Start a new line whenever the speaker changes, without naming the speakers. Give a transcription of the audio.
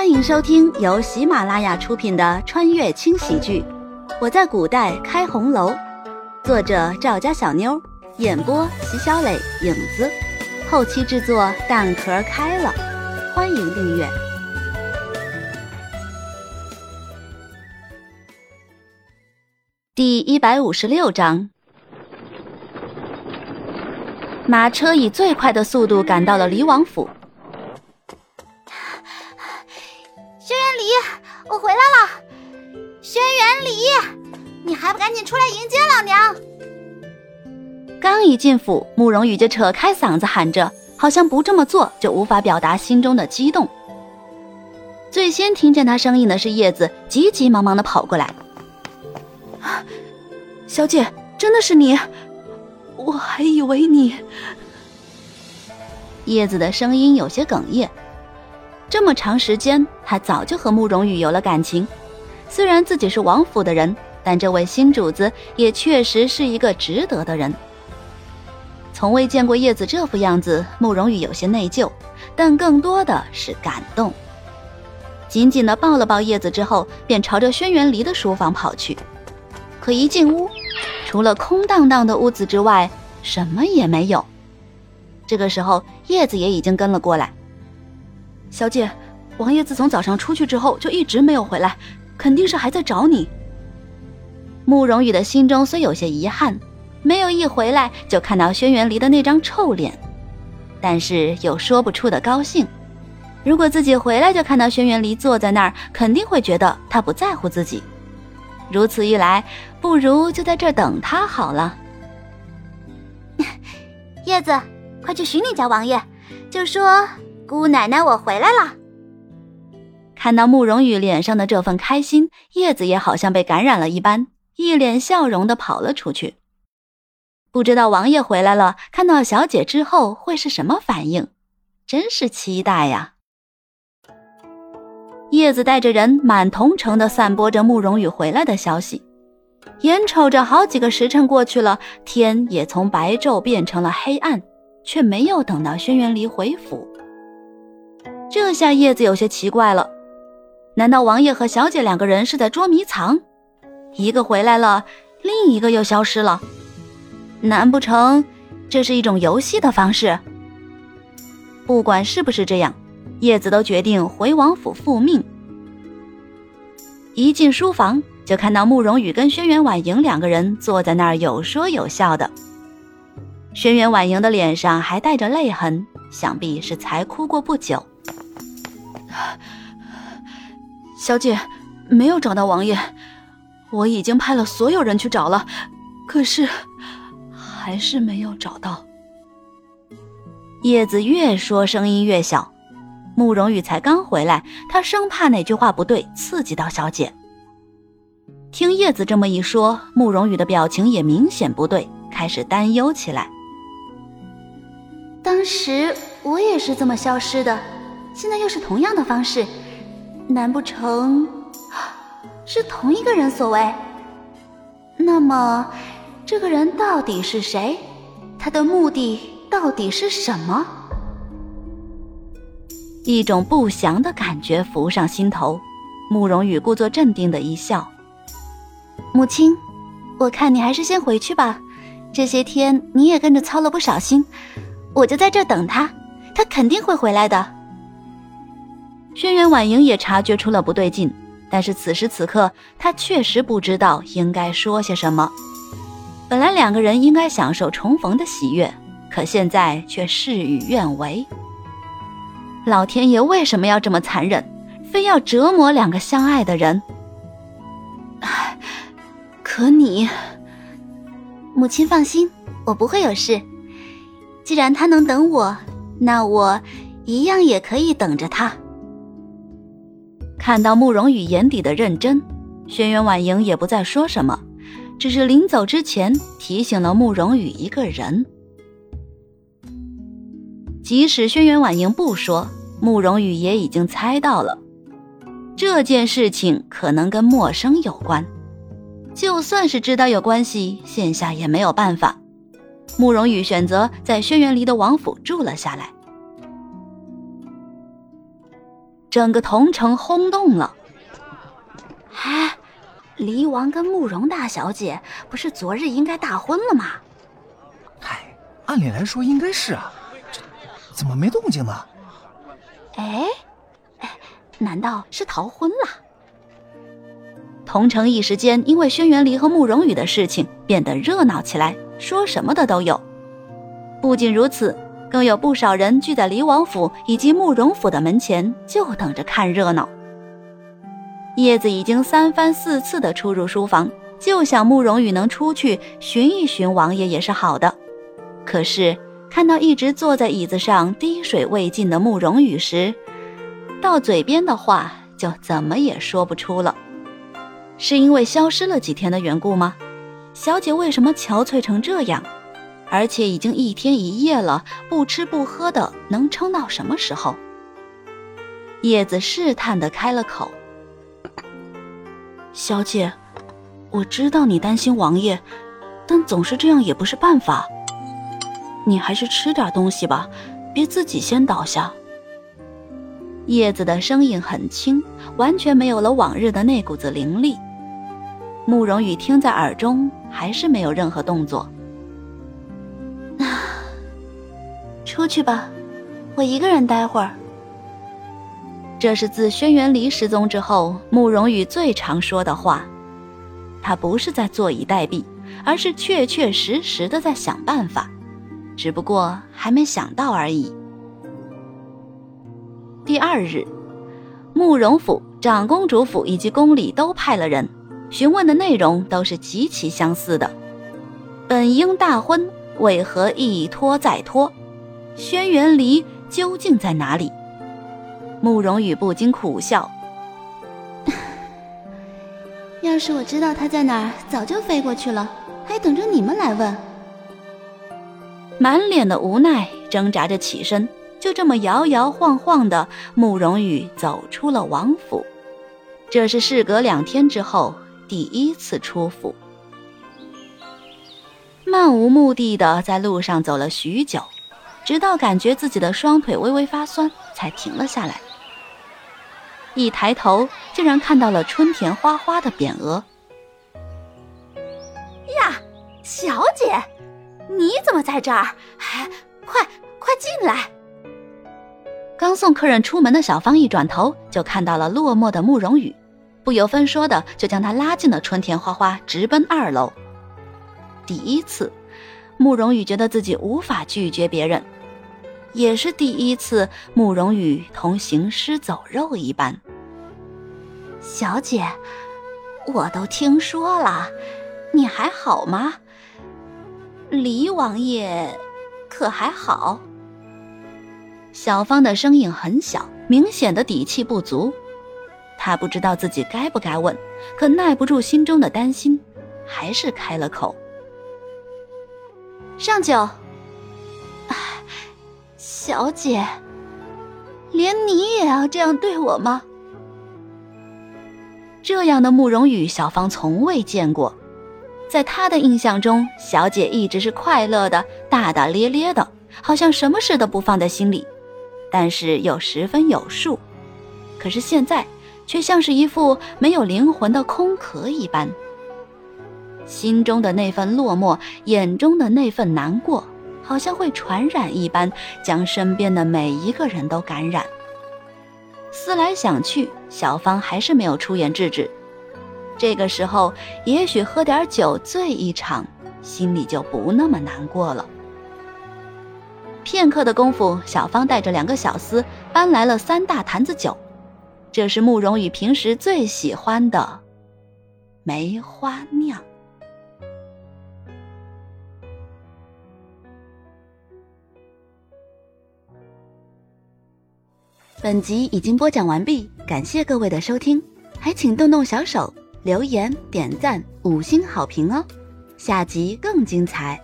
欢迎收听由喜马拉雅出品的穿越轻喜剧《我在古代开红楼》，作者赵家小妞，演播席小磊、影子，后期制作蛋壳开了。欢迎订阅。第一百五十六章，马车以最快的速度赶到了李王府。
我回来了！轩辕离，你还不赶紧出来迎接老娘？
刚一进府，慕容羽就扯开嗓子喊着，好像不这么做就无法表达心中的激动。最先听见他声音的是叶子，急急忙忙的跑过来。小姐，真的是你？我还以为你……叶子的声音有些哽咽。这么长时间，他早就和慕容羽有了感情。虽然自己是王府的人，但这位新主子也确实是一个值得的人。从未见过叶子这副样子，慕容羽有些内疚，但更多的是感动。紧紧的抱了抱叶子之后，便朝着轩辕离的书房跑去。可一进屋，除了空荡荡的屋子之外，什么也没有。这个时候，叶子也已经跟了过来。小姐，王爷自从早上出去之后，就一直没有回来，肯定是还在找你。慕容羽的心中虽有些遗憾，没有一回来就看到轩辕离的那张臭脸，但是有说不出的高兴。如果自己回来就看到轩辕离坐在那儿，肯定会觉得他不在乎自己。如此一来，不如就在这儿等他好了。
叶子，快去寻你家王爷，就说姑奶奶我回来了。
看到慕容羽脸上的这份开心，叶子也好像被感染了一般，一脸笑容的跑了出去。不知道王爷回来了，看到小姐之后会是什么反应？真是期待呀！叶子带着人满同城的散播着慕容羽回来的消息，眼瞅着好几个时辰过去了，天也从白昼变成了黑暗，却没有等到轩辕离回府。这下叶子有些奇怪了，难道王爷和小姐两个人是在捉迷藏？一个回来了，另一个又消失了？难不成这是一种游戏的方式？不管是不是这样。叶子都决定回王府复命。一进书房，就看到慕容羽跟轩辕婉莹两个人坐在那儿有说有笑的。轩辕婉莹的脸上还带着泪痕，想必是才哭过不久。小姐，没有找到王爷，我已经派了所有人去找了，可是还是没有找到。叶子越说，声音越小。慕容羽才刚回来，他生怕哪句话不对，刺激到小姐。听叶子这么一说，慕容羽的表情也明显不对，开始担忧起来。
当时我也是这么消失的，现在又是同样的方式，难不成是同一个人所为？那么，这个人到底是谁？他的目的到底是什么？
一种不祥的感觉浮上心头，慕容羽故作镇定的一笑：“
母亲，我看你还是先回去吧。这些天你也跟着操了不少心，我就在这等他，他肯定会回来的。”
轩辕婉莹也察觉出了不对劲，但是此时此刻，她确实不知道应该说些什么。本来两个人应该享受重逢的喜悦，可现在却事与愿违。老天爷为什么要这么残忍，非要折磨两个相爱的人？
可你，母亲放心，我不会有事。既然他能等我，那我一样也可以等着他。
看到慕容羽眼底的认真，轩辕婉莹也不再说什么，只是临走之前提醒了慕容羽一个人。即使轩辕婉莹不说，慕容羽也已经猜到了，这件事情可能跟陌生有关。就算是知道有关系，现下也没有办法。慕容羽选择在轩辕离的王府住了下来。整个同城轰动了。
哎，离王跟慕容大小姐不是昨日应该大婚了吗？
嗨，按理来说应该是啊，这怎么没动静呢？
哎，哎，难道是逃婚了？
同城一时间因为轩辕离和慕容羽的事情变得热闹起来，说什么的都有。不仅如此，更有不少人聚在离王府以及慕容府的门前，就等着看热闹。叶子已经三番四次的出入书房，就想慕容羽能出去寻一寻王爷也是好的。可是看到一直坐在椅子上滴水未进的慕容羽时，到嘴边的话就怎么也说不出了。是因为消失了几天的缘故吗？小姐为什么憔悴成这样？而且已经一天一夜了，不吃不喝的，能撑到什么时候？叶子试探的开了口：“小姐，我知道你担心王爷，但总是这样也不是办法。你还是吃点东西吧，别自己先倒下。”叶子的声音很轻，完全没有了往日的那股子凌厉。慕容羽听在耳中，还是没有任何动作。
去吧，我一个人待会儿。
这是自轩辕离失踪之后，慕容羽最常说的话。他不是在坐以待毙，而是确确实实的在想办法，只不过还没想到而已。第二日，慕容府、长公主府以及宫里都派了人。询问的内容都是极其相似的。本应大婚，为何一拖再拖？轩辕离究竟在哪里？慕容羽不禁苦笑。
要是我知道他在哪儿，早就飞过去了，还等着你们来问。
满脸的无奈，挣扎着起身，就这么摇摇晃晃的，慕容羽走出了王府。这是事隔两天之后。第一次出府，漫无目的的在路上走了许久，直到感觉自己的双腿微微发酸，才停了下来。一抬头，竟然看到了春田花花的匾额。
呀，小姐，你怎么在这儿？哎，快快进来！
刚送客人出门的小芳一转头，就看到了落寞的慕容羽。不由分说的就将他拉进了春田花花，直奔二楼。第一次，慕容羽觉得自己无法拒绝别人，也是第一次，慕容羽同行尸走肉一般。
小姐，我都听说了，你还好吗？李王爷可还好？
小芳的声音很小，明显的底气不足。他不知道自己该不该问，可耐不住心中的担心，还是开了口：“
上酒。”小姐，连你也要这样对我吗？
这样的慕容羽，小芳从未见过。在她的印象中，小姐一直是快乐的、大大咧咧的，好像什么事都不放在心里，但是又十分有数。可是现在。却像是一副没有灵魂的空壳一般，心中的那份落寞，眼中的那份难过，好像会传染一般，将身边的每一个人都感染。思来想去，小芳还是没有出言制止。这个时候，也许喝点酒醉一场，心里就不那么难过了。片刻的功夫，小芳带着两个小厮搬来了三大坛子酒。这是慕容羽平时最喜欢的梅花酿。本集已经播讲完毕，感谢各位的收听，还请动动小手留言、点赞、五星好评哦！下集更精彩。